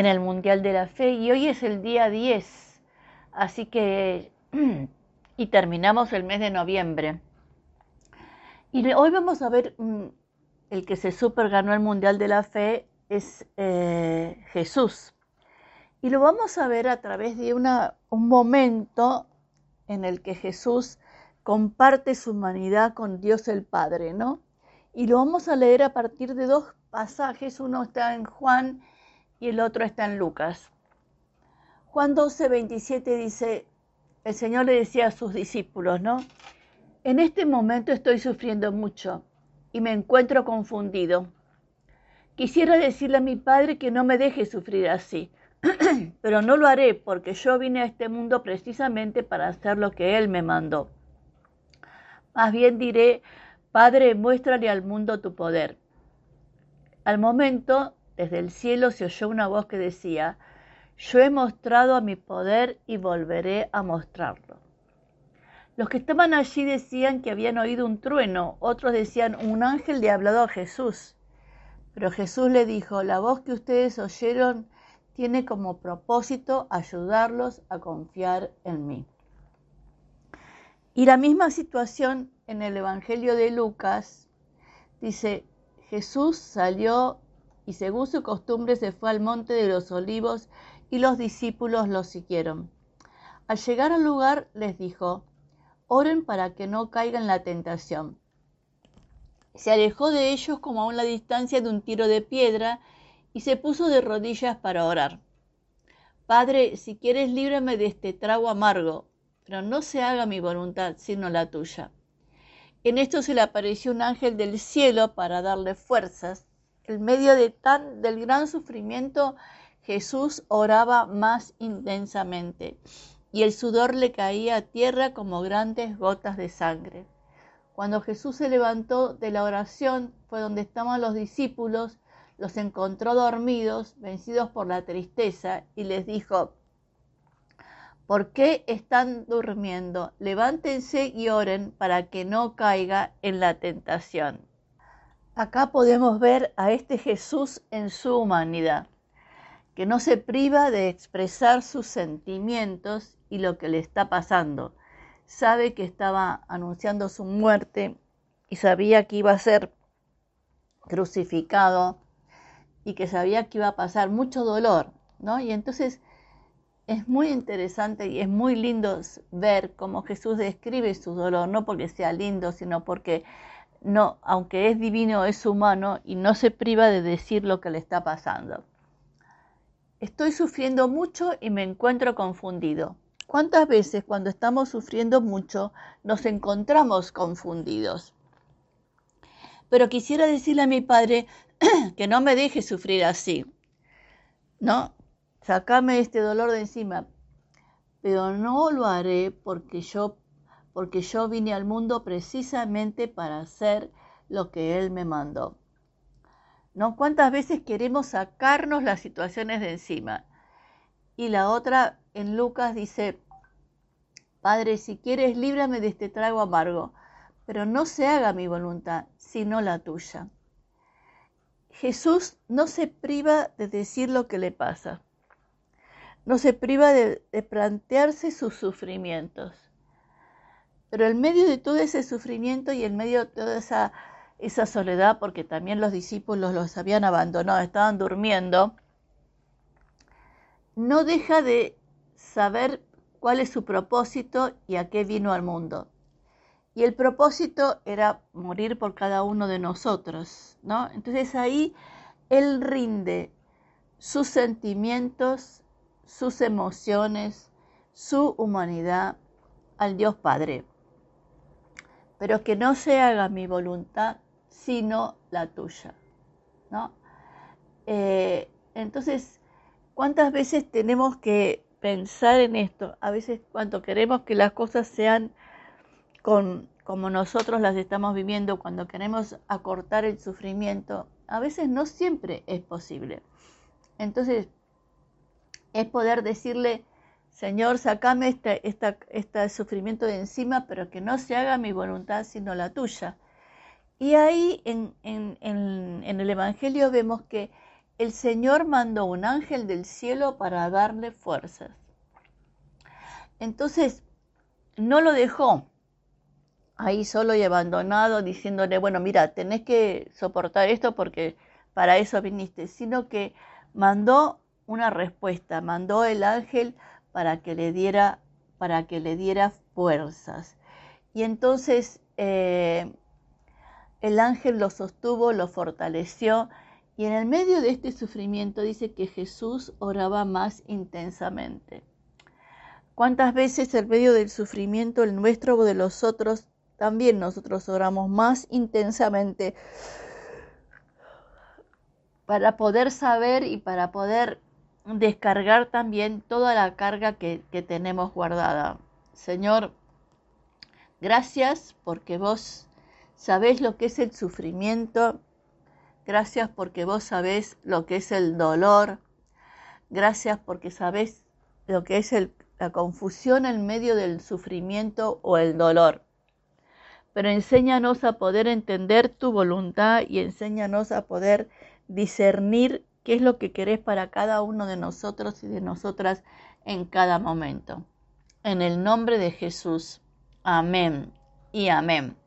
en el Mundial de la Fe y hoy es el día 10, así que y terminamos el mes de noviembre. Y hoy vamos a ver mm, el que se super ganó el Mundial de la Fe es eh, Jesús. Y lo vamos a ver a través de un momento en el que Jesús comparte su humanidad con Dios el Padre, ¿no? Y lo vamos a leer a partir de dos pasajes, uno está en Juan y el otro está en Lucas. Juan 12, 27 dice, el Señor le decía a sus discípulos, ¿no? En este momento estoy sufriendo mucho y me encuentro confundido. Quisiera decirle a mi Padre que no me deje sufrir así, pero no lo haré porque yo vine a este mundo precisamente para hacer lo que Él me mandó. Más bien diré, Padre, muéstrale al mundo tu poder. Al momento, desde el cielo se oyó una voz que decía, yo he mostrado a mi poder y volveré a mostrarlo. Los que estaban allí decían que habían oído un trueno, otros decían un ángel le ha hablado a Jesús. Pero Jesús le dijo, la voz que ustedes oyeron tiene como propósito ayudarlos a confiar en mí. Y la misma situación en el Evangelio de Lucas dice, Jesús salió y según su costumbre se fue al monte de los olivos y los discípulos lo siguieron. Al llegar al lugar les dijo, oren para que no caigan en la tentación. Se alejó de ellos como a una distancia de un tiro de piedra y se puso de rodillas para orar. Padre, si quieres líbrame de este trago amargo, pero no se haga mi voluntad, sino la tuya. En esto se le apareció un ángel del cielo para darle fuerzas. En medio de tan, del gran sufrimiento, Jesús oraba más intensamente y el sudor le caía a tierra como grandes gotas de sangre. Cuando Jesús se levantó de la oración, fue donde estaban los discípulos, los encontró dormidos, vencidos por la tristeza, y les dijo, ¿por qué están durmiendo? Levántense y oren para que no caiga en la tentación. Acá podemos ver a este Jesús en su humanidad, que no se priva de expresar sus sentimientos y lo que le está pasando. Sabe que estaba anunciando su muerte y sabía que iba a ser crucificado y que sabía que iba a pasar mucho dolor, ¿no? Y entonces es muy interesante y es muy lindo ver cómo Jesús describe su dolor, no porque sea lindo, sino porque no, aunque es divino, es humano y no se priva de decir lo que le está pasando. Estoy sufriendo mucho y me encuentro confundido. ¿Cuántas veces cuando estamos sufriendo mucho nos encontramos confundidos? Pero quisiera decirle a mi padre que no me deje sufrir así. No, sacame este dolor de encima. Pero no lo haré porque yo, porque yo vine al mundo precisamente para hacer lo que Él me mandó. ¿No? ¿Cuántas veces queremos sacarnos las situaciones de encima? Y la otra en Lucas dice, Padre, si quieres, líbrame de este trago amargo, pero no se haga mi voluntad, sino la tuya. Jesús no se priva de decir lo que le pasa, no se priva de, de plantearse sus sufrimientos, pero en medio de todo ese sufrimiento y en medio de toda esa, esa soledad, porque también los discípulos los habían abandonado, estaban durmiendo, no deja de saber cuál es su propósito y a qué vino al mundo. Y el propósito era morir por cada uno de nosotros, ¿no? Entonces ahí Él rinde sus sentimientos, sus emociones, su humanidad al Dios Padre. Pero que no se haga mi voluntad, sino la tuya, ¿no? Eh, entonces, ¿cuántas veces tenemos que pensar en esto. A veces cuando queremos que las cosas sean con, como nosotros las estamos viviendo, cuando queremos acortar el sufrimiento, a veces no siempre es posible. Entonces, es poder decirle, Señor, sacame este, este sufrimiento de encima, pero que no se haga mi voluntad sino la tuya. Y ahí en, en, en el Evangelio vemos que el Señor mandó un ángel del cielo para darle fuerzas. Entonces, no lo dejó ahí solo y abandonado, diciéndole, bueno, mira, tenés que soportar esto porque para eso viniste, sino que mandó una respuesta, mandó el ángel para que le diera, para que le diera fuerzas. Y entonces eh, el ángel lo sostuvo, lo fortaleció y en el medio de este sufrimiento dice que Jesús oraba más intensamente. ¿Cuántas veces en medio del sufrimiento el nuestro o de los otros también nosotros oramos más intensamente para poder saber y para poder descargar también toda la carga que, tenemos guardada? Señor, gracias porque vos sabés lo que es el sufrimiento. Gracias porque vos sabés lo que es el dolor. Gracias porque sabés lo que es la confusión en medio del sufrimiento o el dolor. Pero enséñanos a poder entender tu voluntad y enséñanos a poder discernir qué es lo que querés para cada uno de nosotros y de nosotras en cada momento. En el nombre de Jesús. Amén y amén.